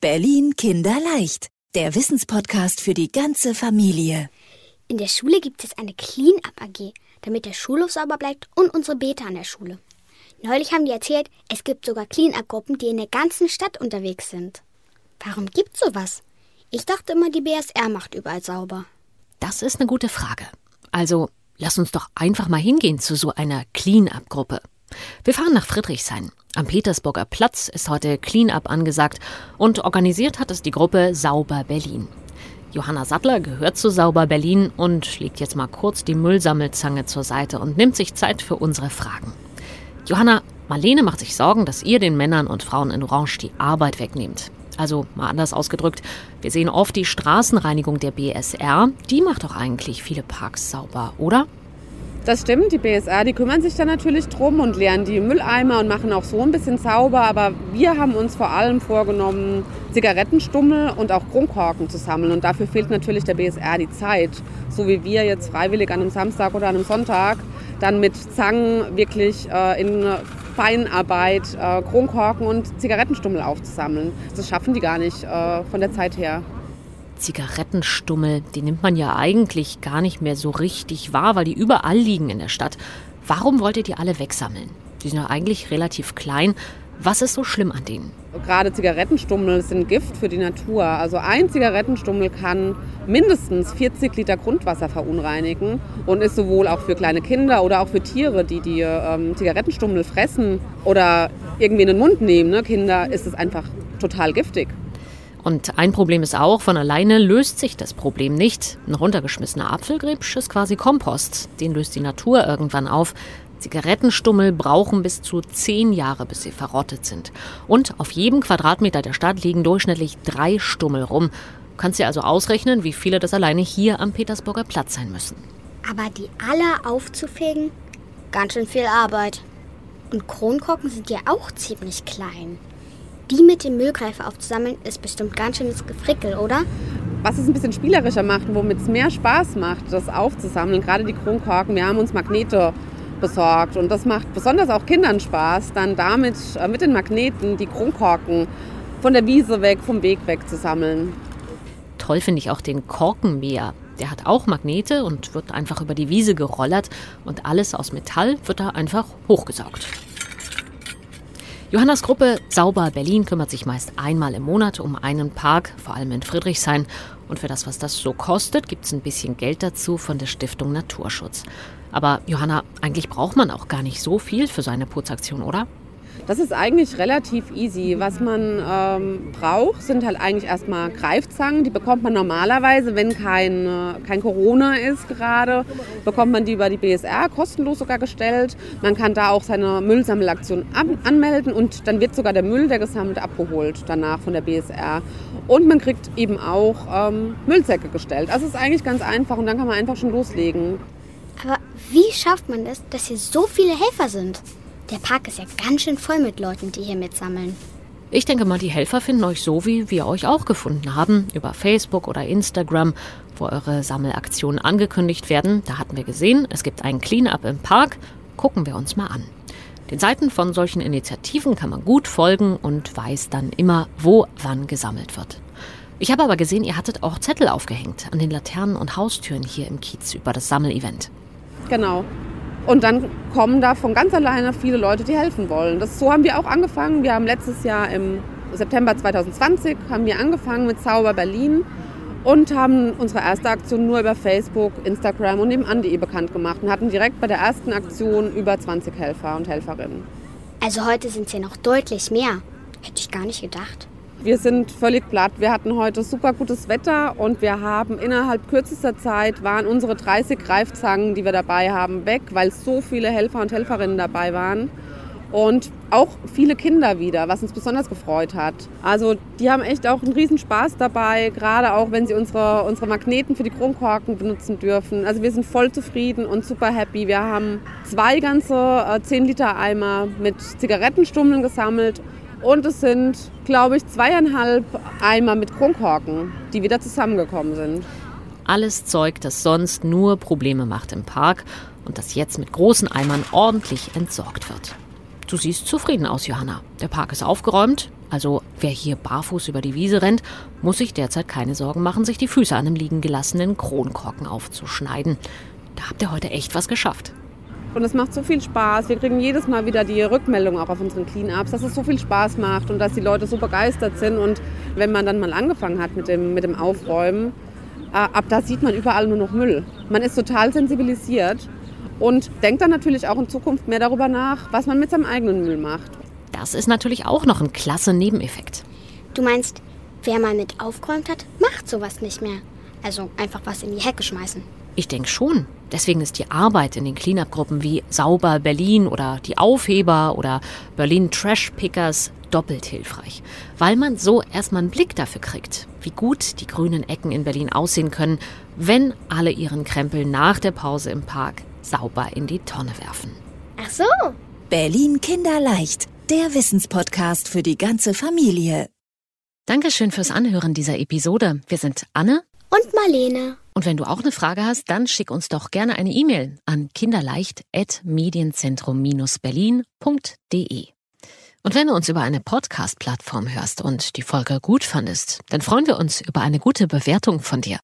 Berlin Kinderleicht, der Wissenspodcast für die ganze Familie. In der Schule gibt es eine Clean-Up AG, damit der Schulhof sauber bleibt und unsere Beta an der Schule. Neulich haben die erzählt, es gibt sogar Clean-Up-Gruppen, die in der ganzen Stadt unterwegs sind. Warum gibt's sowas? Ich dachte immer, die BSR macht überall sauber. Das ist eine gute Frage. Also, lass uns doch einfach mal hingehen zu so einer Clean-Up-Gruppe. Wir fahren nach Friedrichshain. Am Petersburger Platz ist heute Clean-up angesagt und organisiert hat es die Gruppe Sauber Berlin. Johanna Sattler gehört zu Sauber Berlin und legt jetzt mal kurz die Müllsammelzange zur Seite und nimmt sich Zeit für unsere Fragen. Johanna, Marlene macht sich Sorgen, dass ihr den Männern und Frauen in Orange die Arbeit wegnehmt. Also mal anders ausgedrückt, wir sehen oft die Straßenreinigung der BSR. Die macht doch eigentlich viele Parks sauber, oder? Das stimmt, die BSR, die kümmern sich da natürlich drum und leeren die Mülleimer und machen auch so ein bisschen sauber. Aber wir haben uns vor allem vorgenommen, Zigarettenstummel und auch Kronkorken zu sammeln. Und dafür fehlt natürlich der BSR die Zeit. So wie wir jetzt freiwillig an einem Samstag oder an einem Sonntag dann mit Zangen wirklich äh, in Feinarbeit äh, Kronkorken und Zigarettenstummel aufzusammeln. Das schaffen die gar nicht äh, von der Zeit her. Zigarettenstummel, die nimmt man ja eigentlich gar nicht mehr so richtig wahr, weil die überall liegen in der Stadt. Warum wollt ihr die alle wegsammeln? Die sind ja eigentlich relativ klein. Was ist so schlimm an denen? Gerade Zigarettenstummel sind Gift für die Natur. Also ein Zigarettenstummel kann mindestens 40 Liter Grundwasser verunreinigen und ist sowohl auch für kleine Kinder oder auch für Tiere, die die ähm, Zigarettenstummel fressen oder irgendwie in den Mund nehmen, ne, Kinder, ist es einfach total giftig. Und ein Problem ist auch, von alleine löst sich das Problem nicht. Ein runtergeschmissener Apfelgrebsch ist quasi Kompost. Den löst die Natur irgendwann auf. Zigarettenstummel brauchen bis zu zehn Jahre, bis sie verrottet sind. Und auf jedem Quadratmeter der Stadt liegen durchschnittlich drei Stummel rum. Du kannst dir also ausrechnen, wie viele das alleine hier am Petersburger Platz sein müssen. Aber die alle aufzufegen? Ganz schön viel Arbeit. Und Kronkorken sind ja auch ziemlich klein. Die mit dem Müllgreifer aufzusammeln, ist bestimmt ganz schönes Gefrickel, oder? Was es ein bisschen spielerischer macht, womit es mehr Spaß macht, das aufzusammeln, gerade die Kronkorken. Wir haben uns Magnete besorgt und das macht besonders auch Kindern Spaß, dann damit äh, mit den Magneten die Kronkorken von der Wiese weg, vom Weg weg zu sammeln. Toll finde ich auch den Korkenmäher. Der hat auch Magnete und wird einfach über die Wiese gerollert und alles aus Metall wird da einfach hochgesaugt. Johannas Gruppe Sauber Berlin kümmert sich meist einmal im Monat um einen Park, vor allem in Friedrichshain. Und für das, was das so kostet, gibt es ein bisschen Geld dazu von der Stiftung Naturschutz. Aber Johanna, eigentlich braucht man auch gar nicht so viel für so eine Putzaktion, oder? Das ist eigentlich relativ easy. Was man ähm, braucht, sind halt eigentlich erstmal Greifzangen. Die bekommt man normalerweise, wenn kein, äh, kein Corona ist gerade, bekommt man die über die BSR kostenlos sogar gestellt. Man kann da auch seine Müllsammelaktion anmelden und dann wird sogar der Müll, der gesammelt, abgeholt danach von der BSR. Und man kriegt eben auch ähm, Müllsäcke gestellt. Also es ist eigentlich ganz einfach und dann kann man einfach schon loslegen. Aber wie schafft man das, dass hier so viele Helfer sind? Der Park ist ja ganz schön voll mit Leuten, die hier mitsammeln. Ich denke mal, die Helfer finden euch so, wie wir euch auch gefunden haben, über Facebook oder Instagram, wo eure Sammelaktionen angekündigt werden. Da hatten wir gesehen, es gibt einen Cleanup im Park. Gucken wir uns mal an. Den Seiten von solchen Initiativen kann man gut folgen und weiß dann immer, wo wann gesammelt wird. Ich habe aber gesehen, ihr hattet auch Zettel aufgehängt an den Laternen und Haustüren hier im Kiez über das Sammelevent. Genau. Und dann kommen da von ganz alleine viele Leute, die helfen wollen. Das, so haben wir auch angefangen. Wir haben letztes Jahr im September 2020 haben wir angefangen mit Zauber Berlin und haben unsere erste Aktion nur über Facebook, Instagram und nebenan.de bekannt gemacht und hatten direkt bei der ersten Aktion über 20 Helfer und Helferinnen. Also heute sind es ja noch deutlich mehr. Hätte ich gar nicht gedacht. Wir sind völlig platt. Wir hatten heute super gutes Wetter und wir haben innerhalb kürzester Zeit waren unsere 30 Greifzangen, die wir dabei haben, weg, weil so viele Helfer und Helferinnen dabei waren. Und auch viele Kinder wieder, was uns besonders gefreut hat. Also die haben echt auch einen Riesenspaß dabei, gerade auch wenn sie unsere, unsere Magneten für die Kronkorken benutzen dürfen. Also wir sind voll zufrieden und super happy. Wir haben zwei ganze äh, 10 Liter Eimer mit Zigarettenstummeln gesammelt und es sind, glaube ich, zweieinhalb Eimer mit Kronkorken, die wieder zusammengekommen sind. Alles Zeug, das sonst nur Probleme macht im Park und das jetzt mit großen Eimern ordentlich entsorgt wird. Du siehst zufrieden aus, Johanna. Der Park ist aufgeräumt, Also wer hier barfuß über die Wiese rennt, muss sich derzeit keine Sorgen machen, sich die Füße an einem liegen gelassenen Kronkorken aufzuschneiden. Da habt ihr heute echt was geschafft. Und es macht so viel Spaß. Wir kriegen jedes Mal wieder die Rückmeldung auch auf unseren Clean-Ups, dass es so viel Spaß macht und dass die Leute so begeistert sind. Und wenn man dann mal angefangen hat mit dem, mit dem Aufräumen, äh, ab da sieht man überall nur noch Müll. Man ist total sensibilisiert und denkt dann natürlich auch in Zukunft mehr darüber nach, was man mit seinem eigenen Müll macht. Das ist natürlich auch noch ein klasse Nebeneffekt. Du meinst, wer mal mit aufgeräumt hat, macht sowas nicht mehr. Also einfach was in die Hecke schmeißen. Ich denke schon. Deswegen ist die Arbeit in den Cleanup-Gruppen wie Sauber Berlin oder die Aufheber oder Berlin Trash Pickers doppelt hilfreich, weil man so erstmal einen Blick dafür kriegt, wie gut die grünen Ecken in Berlin aussehen können, wenn alle ihren Krempel nach der Pause im Park sauber in die Tonne werfen. Ach so. Berlin Kinderleicht, der Wissenspodcast für die ganze Familie. Dankeschön fürs Anhören dieser Episode. Wir sind Anne Und Marlene. Und wenn du auch eine Frage hast, dann schick uns doch gerne eine E-Mail an kinderleicht.medienzentrum-berlin.de. Und wenn du uns über eine Podcast-Plattform hörst und die Folge gut fandest, dann freuen wir uns über eine gute Bewertung von dir.